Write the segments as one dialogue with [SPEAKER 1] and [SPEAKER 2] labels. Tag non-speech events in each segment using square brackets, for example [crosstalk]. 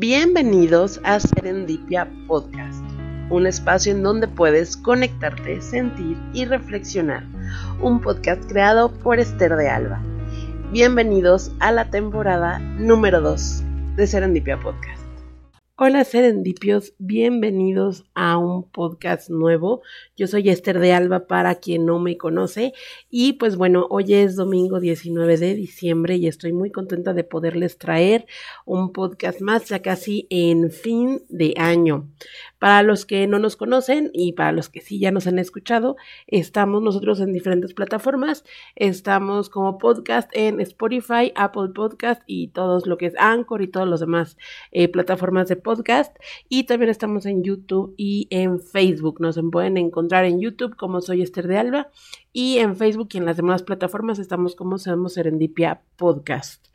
[SPEAKER 1] Bienvenidos a Serendipia Podcast, un espacio en donde puedes conectarte, sentir y reflexionar. Un podcast creado por Esther de Alba. Bienvenidos a la temporada número 2 de Serendipia Podcast. Hola serendipios, bienvenidos a un podcast nuevo. Yo soy Esther de Alba para quien no me conoce y pues bueno, hoy es domingo 19 de diciembre y estoy muy contenta de poderles traer un podcast más ya casi en fin de año. Para los que no nos conocen y para los que sí ya nos han escuchado, estamos nosotros en diferentes plataformas. Estamos como podcast en Spotify, Apple Podcast y todos lo que es Anchor y todos los demás eh, plataformas de podcast. Y también estamos en YouTube y en Facebook. Nos pueden encontrar en YouTube como soy Esther de Alba y en Facebook y en las demás plataformas estamos como Sabemos Serendipia Podcast.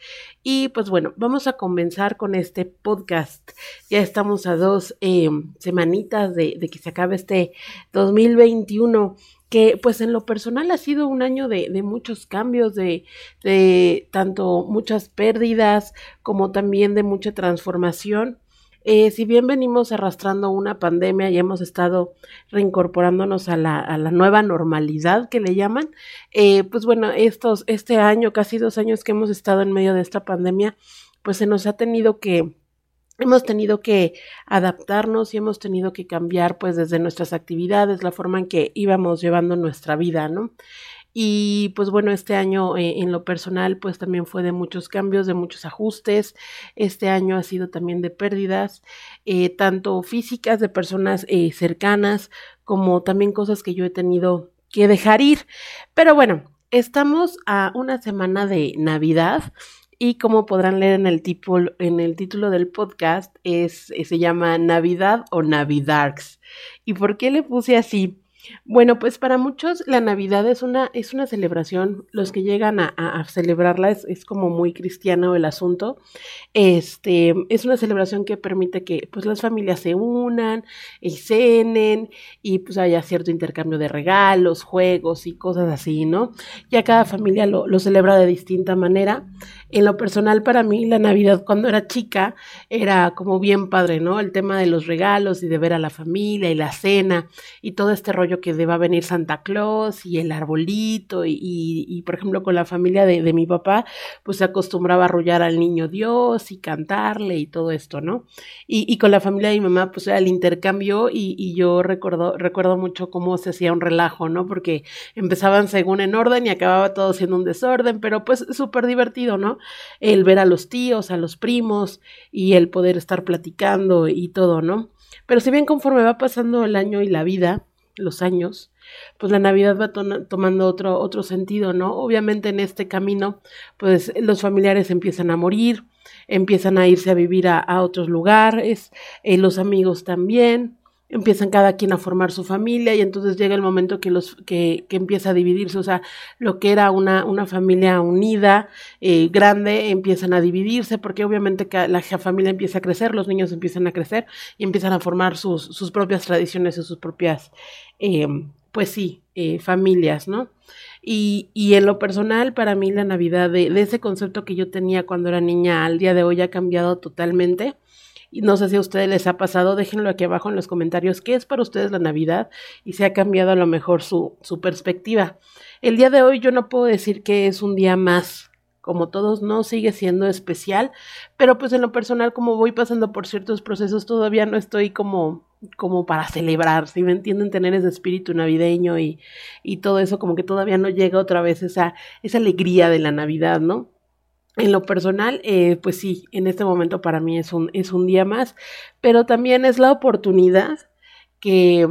[SPEAKER 1] Y pues bueno, vamos a comenzar con este podcast. Ya estamos a dos eh, semanitas de, que se acabe este 2021 que pues en lo personal ha sido un año de, muchos cambios, de, tanto muchas pérdidas como también de mucha transformación. Eh, si bien venimos arrastrando una pandemia y hemos estado reincorporándonos a la, a la nueva normalidad que le llaman, eh, pues bueno, estos, este año, casi dos años que hemos estado en medio de esta pandemia, pues se nos ha tenido que, hemos tenido que adaptarnos y hemos tenido que cambiar pues desde nuestras actividades, la forma en que íbamos llevando nuestra vida, ¿no? Y pues bueno, este año eh, en lo personal pues también fue de muchos cambios, de muchos ajustes. Este año ha sido también de pérdidas, eh, tanto físicas de personas eh, cercanas como también cosas que yo he tenido que dejar ir. Pero bueno, estamos a una semana de Navidad. Y como podrán leer en el, tipo, en el título del podcast, es, se llama Navidad o Navidarks. ¿Y por qué le puse así? Bueno, pues para muchos la Navidad es una, es una celebración, los que llegan a, celebrarla es, es, como muy cristiano el asunto, este, es una celebración que permite que pues las familias se unan y cenen y pues haya cierto intercambio de regalos, juegos y cosas así, ¿no? Ya cada familia lo, lo celebra de distinta manera. En lo personal para mí la Navidad cuando era chica era como bien padre, ¿no? El tema de los regalos y de ver a la familia y la cena y todo este rollo que deba venir Santa Claus y el arbolito y, y, por ejemplo con la familia de, de, mi papá pues se acostumbraba a arrullar al niño Dios y cantarle y todo esto, ¿no? Y, y con la familia de mi mamá pues era el intercambio y, yo recuerdo, recuerdo mucho cómo se hacía un relajo, ¿no? Porque empezaban según en orden y acababa todo siendo un desorden, pero pues súper divertido, ¿no? El ver a los tíos, a los primos y el poder estar platicando y todo, ¿no? Pero si bien conforme va pasando el año y la vida, los años, pues la Navidad va to tomando otro, otro sentido, ¿no? Obviamente en este camino, pues los familiares empiezan a morir, empiezan a irse a vivir a, a otros lugares, eh, los amigos también, empiezan cada quien a formar su familia y entonces llega el momento que los que, que empieza a dividirse, o sea, lo que era una, una familia unida, eh, grande, empiezan a dividirse porque obviamente la familia empieza a crecer, los niños empiezan a crecer y empiezan a formar sus, sus propias tradiciones y sus propias, eh, pues sí, eh, familias, ¿no? Y, y en lo personal, para mí la Navidad, de, de ese concepto que yo tenía cuando era niña al día de hoy ha cambiado totalmente no sé si a ustedes les ha pasado, déjenlo aquí abajo en los comentarios, ¿qué es para ustedes la Navidad? Y se ha cambiado a lo mejor su, su perspectiva. El día de hoy yo no puedo decir que es un día más, como todos, no sigue siendo especial, pero pues en lo personal, como voy pasando por ciertos procesos, todavía no estoy como como para celebrar, si me entienden, tener ese espíritu navideño y, y todo eso, como que todavía no llega otra vez esa, esa alegría de la Navidad, ¿no? En lo personal, eh, pues sí, en este momento para mí es un, es un día más, pero también es la oportunidad que,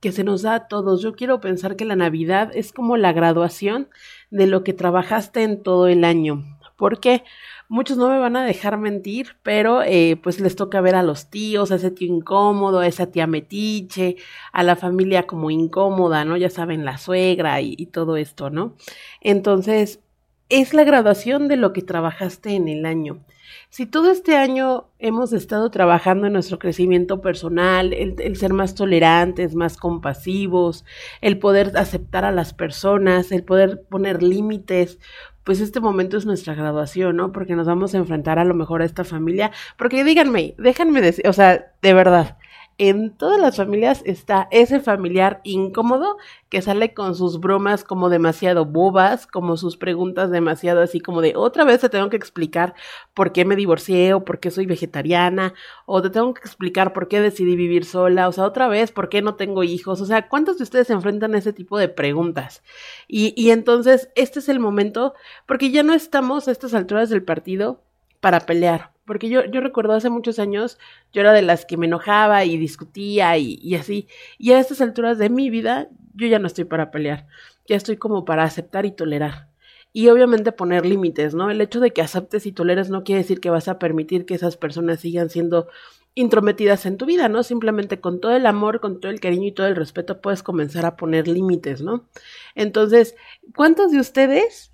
[SPEAKER 1] que se nos da a todos. Yo quiero pensar que la Navidad es como la graduación de lo que trabajaste en todo el año. Porque muchos no me van a dejar mentir, pero eh, pues les toca ver a los tíos, a ese tío incómodo, a esa tía metiche, a la familia como incómoda, ¿no? Ya saben, la suegra y, y todo esto, ¿no? Entonces, es la graduación de lo que trabajaste en el año. Si todo este año hemos estado trabajando en nuestro crecimiento personal, el, ser más tolerantes, más compasivos, el poder aceptar a las personas, el poder poner límites, pues este momento es nuestra graduación, ¿no? Porque nos vamos a enfrentar a lo mejor a esta familia, porque díganme, déjenme decir, o sea, de verdad, en todas las familias está ese familiar incómodo que sale con sus bromas como demasiado bobas, como sus preguntas demasiado así como de otra vez te tengo que explicar por qué me divorcié o por qué soy vegetariana o te tengo que explicar por qué decidí vivir sola, o sea, otra vez por qué no tengo hijos, o sea, ¿cuántos de ustedes se enfrentan a ese tipo de preguntas? Y, y entonces este es el momento, porque ya no estamos a estas alturas del partido para pelear porque yo, yo recuerdo hace muchos años, yo era de las que me enojaba y discutía y, y, así. Y a estas alturas de mi vida, yo ya no estoy para pelear. Ya estoy como para aceptar y tolerar. Y obviamente poner límites, ¿no? El hecho de que aceptes y toleres no quiere decir que vas a permitir que esas personas sigan siendo intrometidas en tu vida, ¿no? Simplemente con todo el amor, con todo el cariño y todo el respeto puedes comenzar a poner límites, ¿no? Entonces, ¿cuántos de ustedes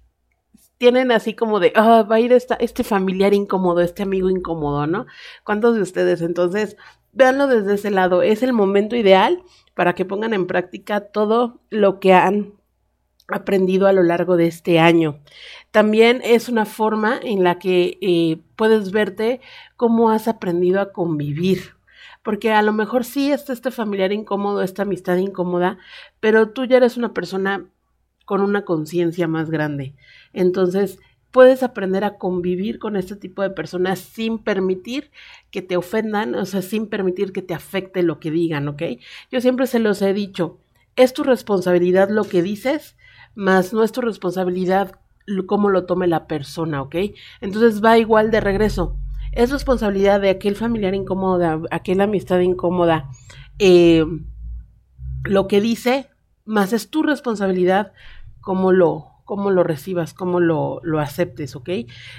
[SPEAKER 1] tienen así como de, ah, va a ir esta, este familiar incómodo, este amigo incómodo, ¿no? ¿Cuántos de ustedes? Entonces, véanlo desde ese lado. Es el momento ideal para que pongan en práctica todo lo que han aprendido a lo largo de este año. También es una forma en la que eh, puedes verte cómo has aprendido a convivir. Porque a lo mejor sí está este familiar incómodo, esta amistad incómoda, pero tú ya eres una persona con una conciencia más grande. Entonces, puedes aprender a convivir con este tipo de personas sin permitir que te ofendan, o sea, sin permitir que te afecte lo que digan, ¿ok? Yo siempre se los he dicho, es tu responsabilidad lo que dices, más no es tu responsabilidad cómo lo tome la persona, ¿ok? Entonces va igual de regreso. Es responsabilidad de aquel familiar incómodo, de aquella amistad incómoda, eh, lo que dice, más es tu responsabilidad cómo lo, cómo lo recibas, cómo lo, lo aceptes, ¿ok?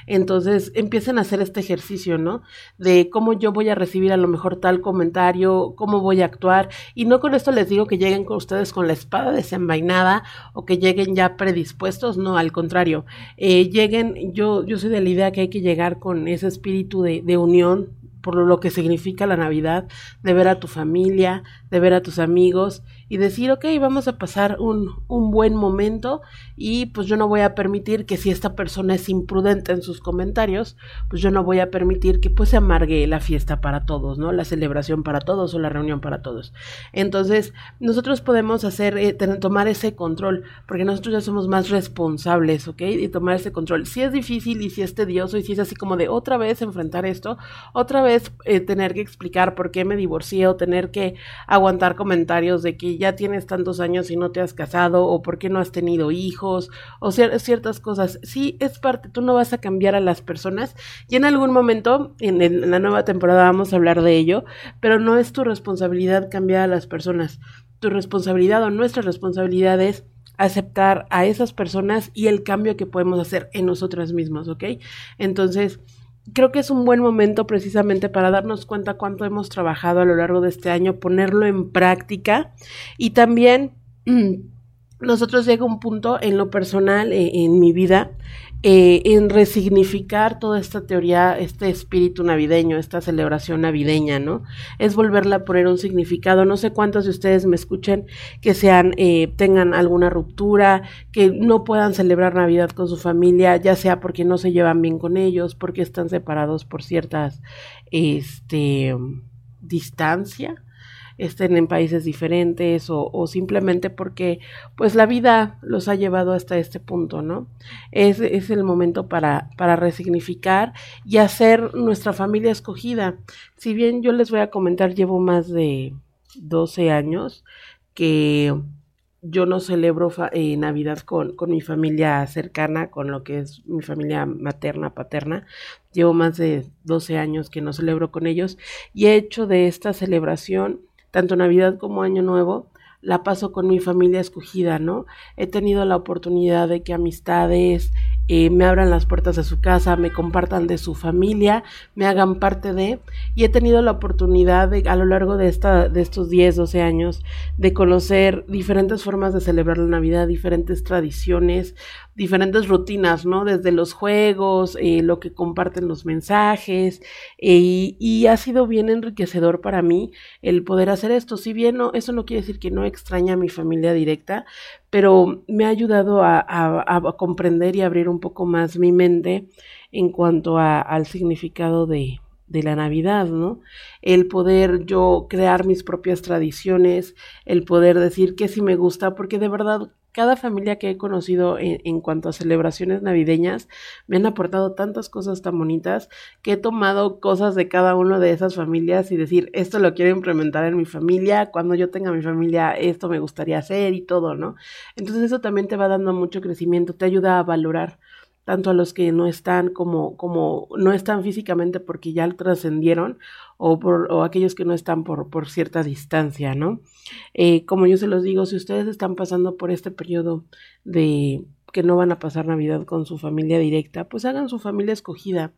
[SPEAKER 1] Entonces empiecen a hacer este ejercicio, ¿no? De cómo yo voy a recibir a lo mejor tal comentario, cómo voy a actuar. Y no con esto les digo que lleguen con ustedes con la espada desenvainada o que lleguen ya predispuestos, no, al contrario. Eh, lleguen, yo, yo soy de la idea que hay que llegar con ese espíritu de, de unión, por lo que significa la Navidad, de ver a tu familia, de ver a tus amigos y decir, ok, vamos a pasar un, un, buen momento y pues yo no voy a permitir que si esta persona es imprudente en sus comentarios, pues yo no voy a permitir que pues se amargue la fiesta para todos, ¿no? La celebración para todos o la reunión para todos. Entonces, nosotros podemos hacer, eh, tomar ese control, porque nosotros ya somos más responsables, ¿ok? Y tomar ese control. Si es difícil y si es tedioso y si es así como de otra vez enfrentar esto, otra vez eh, tener que explicar por qué me divorcié o tener que aguantar comentarios de que ya tienes tantos años y no te has casado o por qué no has tenido hijos o ciertas cosas. Sí, es parte, tú no vas a cambiar a las personas y en algún momento, en, en la nueva temporada vamos a hablar de ello, pero no es tu responsabilidad cambiar a las personas. Tu responsabilidad o nuestra responsabilidad es aceptar a esas personas y el cambio que podemos hacer en nosotras mismas, ¿ok? Entonces, creo que es un buen momento precisamente para darnos cuenta cuánto hemos trabajado a lo largo de este año, ponerlo en práctica y también [clears throat] nosotros llega un punto en lo personal, eh, en mi vida, eh, en resignificar toda esta teoría, este espíritu navideño, esta celebración navideña, ¿no? Es volverla a poner un significado. No sé cuántos de ustedes me escuchen que sean, eh, tengan alguna ruptura, que no puedan celebrar Navidad con su familia, ya sea porque no se llevan bien con ellos, porque están separados por ciertas, este, distancia estén en países diferentes o, simplemente porque pues la vida los ha llevado hasta este punto, ¿no? Es, es el momento para, para resignificar y hacer nuestra familia escogida. Si bien yo les voy a comentar, llevo más de 12 años que yo no celebro eh, Navidad con, con, mi familia cercana, con lo que es mi familia materna, paterna. Llevo más de 12 años que no celebro con ellos y he hecho de esta celebración tanto Navidad como Año Nuevo, la paso con mi familia escogida, ¿no? He tenido la oportunidad de que amistades eh, me abran las puertas de su casa, me compartan de su familia, me hagan parte de, y he tenido la oportunidad a lo largo de, esta, de estos 10, 12 años de conocer diferentes formas de celebrar la Navidad, diferentes tradiciones, diferentes rutinas, ¿no? Desde los juegos, eh, lo que comparten los mensajes, eh, y ha sido bien enriquecedor para mí el poder hacer esto. Si bien no, eso no quiere decir que no extraña a mi familia directa, pero me ha ayudado a, comprender y abrir un poco más mi mente en cuanto al significado de, de la Navidad, ¿no? El poder yo crear mis propias tradiciones, el poder decir que sí me gusta, porque de verdad cada familia que he conocido en, cuanto a celebraciones navideñas me han aportado tantas cosas tan bonitas que he tomado cosas de cada una de esas familias y decir, esto lo quiero implementar en mi familia, cuando yo tenga mi familia, esto me gustaría hacer y todo, ¿no? Entonces eso también te va dando mucho crecimiento, te ayuda a valorar tanto a los que no están como, como no están físicamente porque ya trascendieron o, por, o aquellos que no están por, por cierta distancia, ¿no? Eh, como yo se los digo, si ustedes están pasando por este periodo de que no van a pasar Navidad con su familia directa, pues hagan su familia escogida.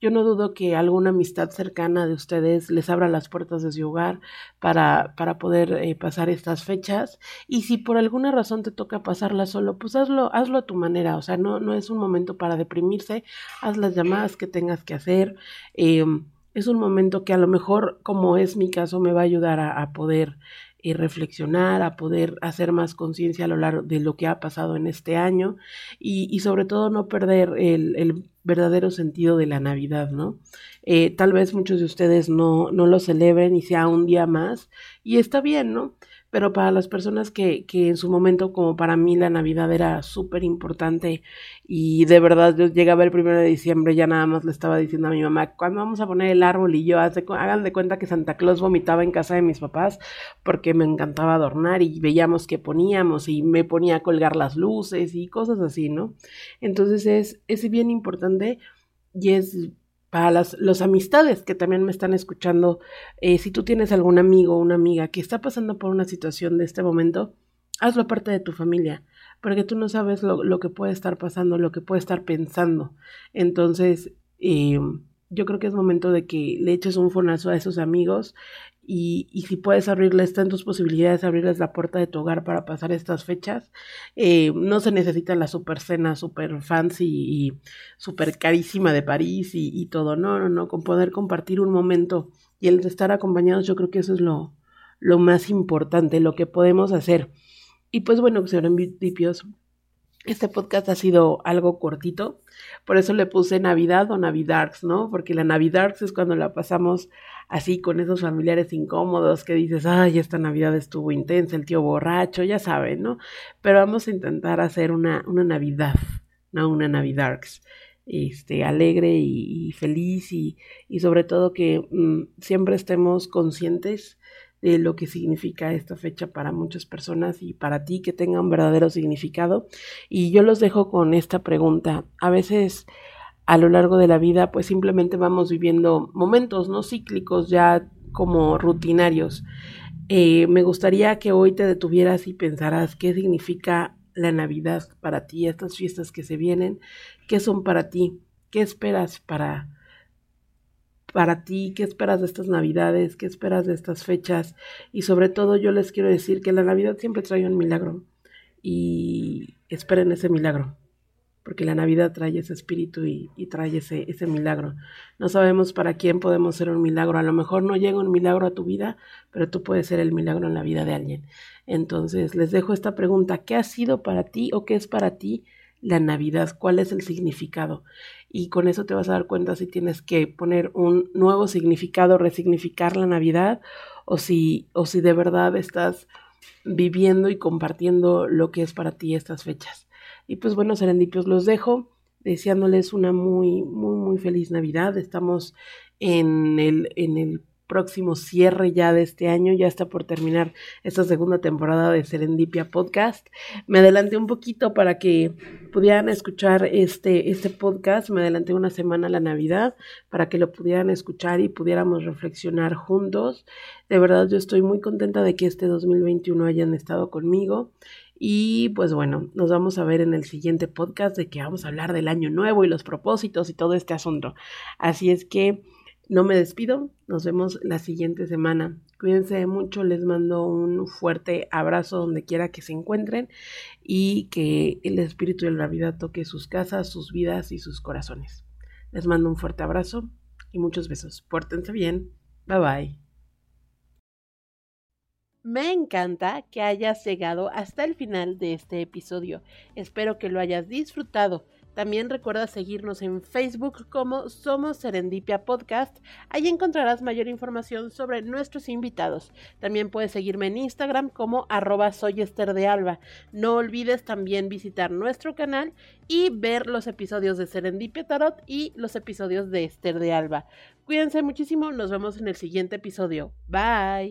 [SPEAKER 1] Yo no dudo que alguna amistad cercana de ustedes les abra las puertas de su hogar para, para poder eh, pasar estas fechas. Y si por alguna razón te toca pasarla solo, pues hazlo, hazlo a tu manera. O sea, no, no es un momento para deprimirse. Haz las llamadas que tengas que hacer. Eh, es un momento que a lo mejor, como es mi caso, me va a ayudar a poder reflexionar, a poder hacer más conciencia a lo largo de lo que ha pasado en este año y, y sobre todo no perder el, el, verdadero sentido de la Navidad, ¿no? Eh, tal vez muchos de ustedes no, no lo celebren y sea un día más y está bien, ¿no? Pero para las personas que, que en su momento, como para mí, la Navidad era súper importante y de verdad yo llegaba el primero de diciembre, ya nada más le estaba diciendo a mi mamá, ¿cuándo vamos a poner el árbol? Y yo, hagan de cuenta que Santa Claus vomitaba en casa de mis papás porque me encantaba adornar y veíamos qué poníamos y me ponía a colgar las luces y cosas así, ¿no? Entonces es, es bien importante y es para las los amistades que también me están escuchando, eh, si tú tienes algún amigo o una amiga que está pasando por una situación de este momento, hazlo parte de tu familia, porque tú no sabes lo, lo que puede estar pasando, lo que puede estar pensando. Entonces, eh, yo creo que es momento de que le eches un fonazo a esos amigos y, y, si puedes abrirles, está en tus posibilidades abrirles la puerta de tu hogar para pasar estas fechas. Eh, no se necesita la super cena super fancy y super carísima de París y, y, todo, no, no, no, con poder compartir un momento y el estar acompañados, yo creo que eso es lo, lo más importante, lo que podemos hacer. Y pues bueno, serendipios, este podcast ha sido algo cortito, por eso le puse Navidad o Navidarks, ¿no? Porque la Navidarks es cuando la pasamos así con esos familiares incómodos que dices, ay, esta Navidad estuvo intensa, el tío borracho, ya saben, ¿no? Pero vamos a intentar hacer una, una Navidad, no una Navidarks, este, alegre y, feliz y, y, sobre todo que mmm, siempre estemos conscientes de lo que significa esta fecha para muchas personas y para ti que tenga un verdadero significado. Y yo los dejo con esta pregunta. A veces a lo largo de la vida pues simplemente vamos viviendo momentos no cíclicos ya como rutinarios. Eh, me gustaría que hoy te detuvieras y pensaras qué significa la Navidad para ti, estas fiestas que se vienen, qué son para ti, qué esperas para para ti, qué esperas de estas navidades, qué esperas de estas fechas y sobre todo yo les quiero decir que la Navidad siempre trae un milagro y esperen ese milagro porque la Navidad trae ese espíritu y, y, trae ese, ese milagro. No sabemos para quién podemos ser un milagro. A lo mejor no llega un milagro a tu vida, pero tú puedes ser el milagro en la vida de alguien. Entonces, les dejo esta pregunta. ¿Qué ha sido para ti o qué es para ti la Navidad? ¿Cuál es el significado? y con eso te vas a dar cuenta si tienes que poner un nuevo significado, resignificar la Navidad o si, o si de verdad estás viviendo y compartiendo lo que es para ti estas fechas. Y pues bueno, serendipios, los dejo deseándoles una muy, muy, muy feliz Navidad. Estamos en el, en el próximo cierre ya de este año, ya está por terminar esta segunda temporada de Serendipia Podcast. Me adelanté un poquito para que pudieran escuchar este, este podcast, me adelanté una semana a la Navidad para que lo pudieran escuchar y pudiéramos reflexionar juntos. De verdad yo estoy muy contenta de que este 2021 hayan estado conmigo. Y pues bueno, nos vamos a ver en el siguiente podcast de que vamos a hablar del año nuevo y los propósitos y todo este asunto. Así es que No me despido, nos vemos la siguiente semana. Cuídense mucho, les mando un fuerte abrazo donde quiera que se encuentren y que el espíritu de la vida toque sus casas, sus vidas y sus corazones. Les mando un fuerte abrazo y muchos besos. Pórtense bien. Bye bye. Me encanta que hayas llegado hasta el final de este episodio. Espero que lo hayas disfrutado. También recuerda seguirnos en Facebook como Somos Serendipia Podcast. Ahí encontrarás mayor información sobre nuestros invitados. También puedes seguirme en Instagram como arroba soy Esther de Alba. No olvides también visitar nuestro canal y ver los episodios de Serendipia Tarot y los episodios de Esther de Alba. Cuídense muchísimo, nos vemos en el siguiente episodio. Bye.